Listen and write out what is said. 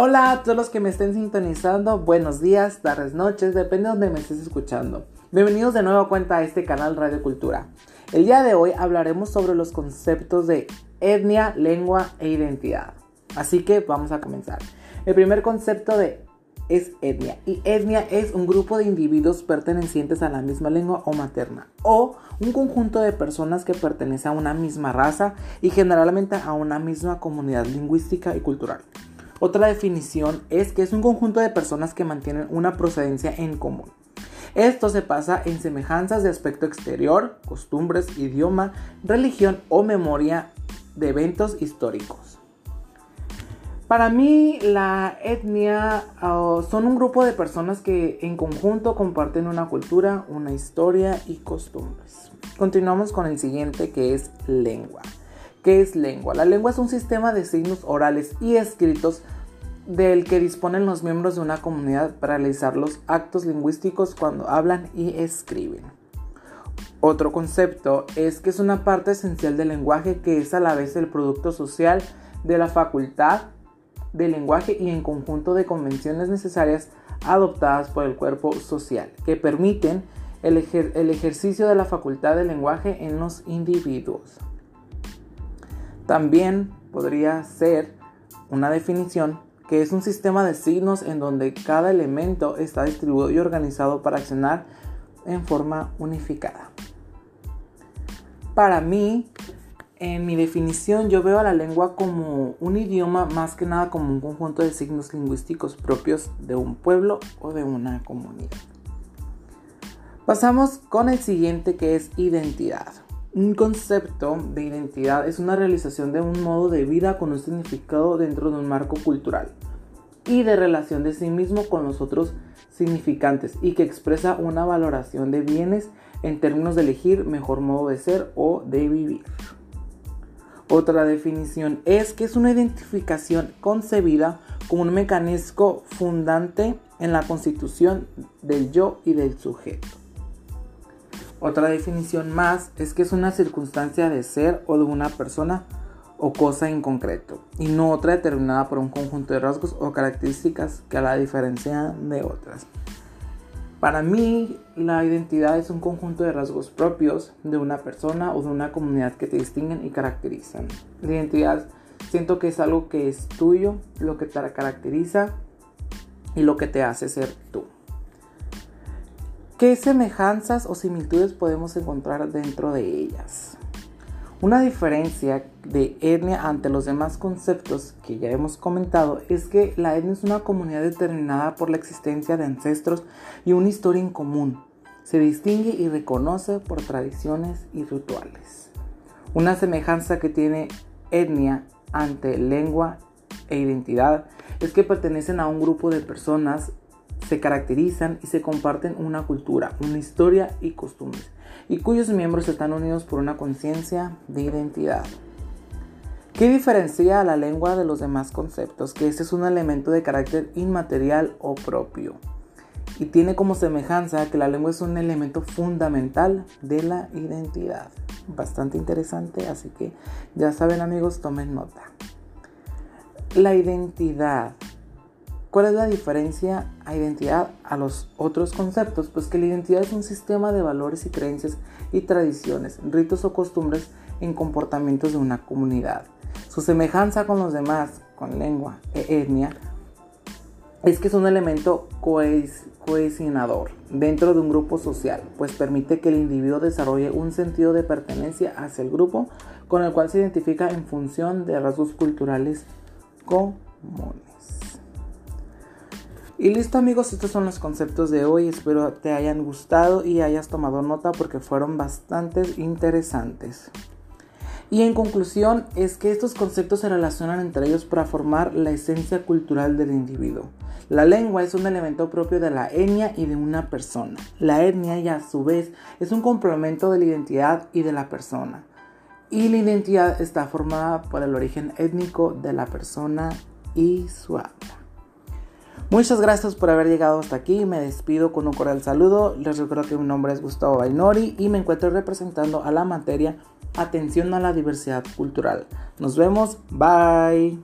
Hola a todos los que me estén sintonizando, buenos días, tardes, noches, depende de donde me estés escuchando. Bienvenidos de nuevo a cuenta a este canal Radio Cultura. El día de hoy hablaremos sobre los conceptos de etnia, lengua e identidad. Así que vamos a comenzar. El primer concepto de es etnia y etnia es un grupo de individuos pertenecientes a la misma lengua o materna o un conjunto de personas que pertenecen a una misma raza y generalmente a una misma comunidad lingüística y cultural. Otra definición es que es un conjunto de personas que mantienen una procedencia en común. Esto se pasa en semejanzas de aspecto exterior, costumbres, idioma, religión o memoria de eventos históricos. Para mí la etnia ah, son un grupo de personas que en conjunto comparten una cultura, una historia y costumbres. Continuamos con el siguiente que es lengua. ¿Qué es lengua? La lengua es un sistema de signos orales y escritos del que disponen los miembros de una comunidad para realizar los actos lingüísticos cuando hablan y escriben. Otro concepto es que es una parte esencial del lenguaje que es a la vez el producto social de la facultad del lenguaje y en conjunto de convenciones necesarias adoptadas por el cuerpo social que permiten el, el ejercicio de la facultad del lenguaje en los individuos. También podría ser una definición que es un sistema de signos en donde cada elemento está distribuido y organizado para accionar en forma unificada. Para mí, en mi definición, yo veo a la lengua como un idioma más que nada como un conjunto de signos lingüísticos propios de un pueblo o de una comunidad. Pasamos con el siguiente que es identidad. Un concepto de identidad es una realización de un modo de vida con un significado dentro de un marco cultural y de relación de sí mismo con los otros significantes y que expresa una valoración de bienes en términos de elegir mejor modo de ser o de vivir. Otra definición es que es una identificación concebida como un mecanismo fundante en la constitución del yo y del sujeto. Otra definición más es que es una circunstancia de ser o de una persona o cosa en concreto y no otra determinada por un conjunto de rasgos o características que la diferencian de otras. Para mí, la identidad es un conjunto de rasgos propios de una persona o de una comunidad que te distinguen y caracterizan. La identidad siento que es algo que es tuyo, lo que te caracteriza y lo que te hace ser tú. ¿Qué semejanzas o similitudes podemos encontrar dentro de ellas? Una diferencia de etnia ante los demás conceptos que ya hemos comentado es que la etnia es una comunidad determinada por la existencia de ancestros y una historia en común. Se distingue y reconoce por tradiciones y rituales. Una semejanza que tiene etnia ante lengua e identidad es que pertenecen a un grupo de personas se caracterizan y se comparten una cultura, una historia y costumbres, y cuyos miembros están unidos por una conciencia de identidad. ¿Qué diferencia a la lengua de los demás conceptos? Que este es un elemento de carácter inmaterial o propio. Y tiene como semejanza que la lengua es un elemento fundamental de la identidad. Bastante interesante, así que ya saben amigos, tomen nota. La identidad ¿Cuál es la diferencia a identidad a los otros conceptos? Pues que la identidad es un sistema de valores y creencias y tradiciones, ritos o costumbres en comportamientos de una comunidad. Su semejanza con los demás, con lengua e etnia, es que es un elemento cohesionador dentro de un grupo social, pues permite que el individuo desarrolle un sentido de pertenencia hacia el grupo con el cual se identifica en función de rasgos culturales comunes. Y listo amigos, estos son los conceptos de hoy. Espero te hayan gustado y hayas tomado nota porque fueron bastante interesantes. Y en conclusión es que estos conceptos se relacionan entre ellos para formar la esencia cultural del individuo. La lengua es un elemento propio de la etnia y de una persona. La etnia y a su vez es un complemento de la identidad y de la persona. Y la identidad está formada por el origen étnico de la persona y su habla. Muchas gracias por haber llegado hasta aquí. Me despido con un cordial saludo. Les recuerdo que mi nombre es Gustavo Bainori y me encuentro representando a la materia Atención a la diversidad cultural. Nos vemos. Bye.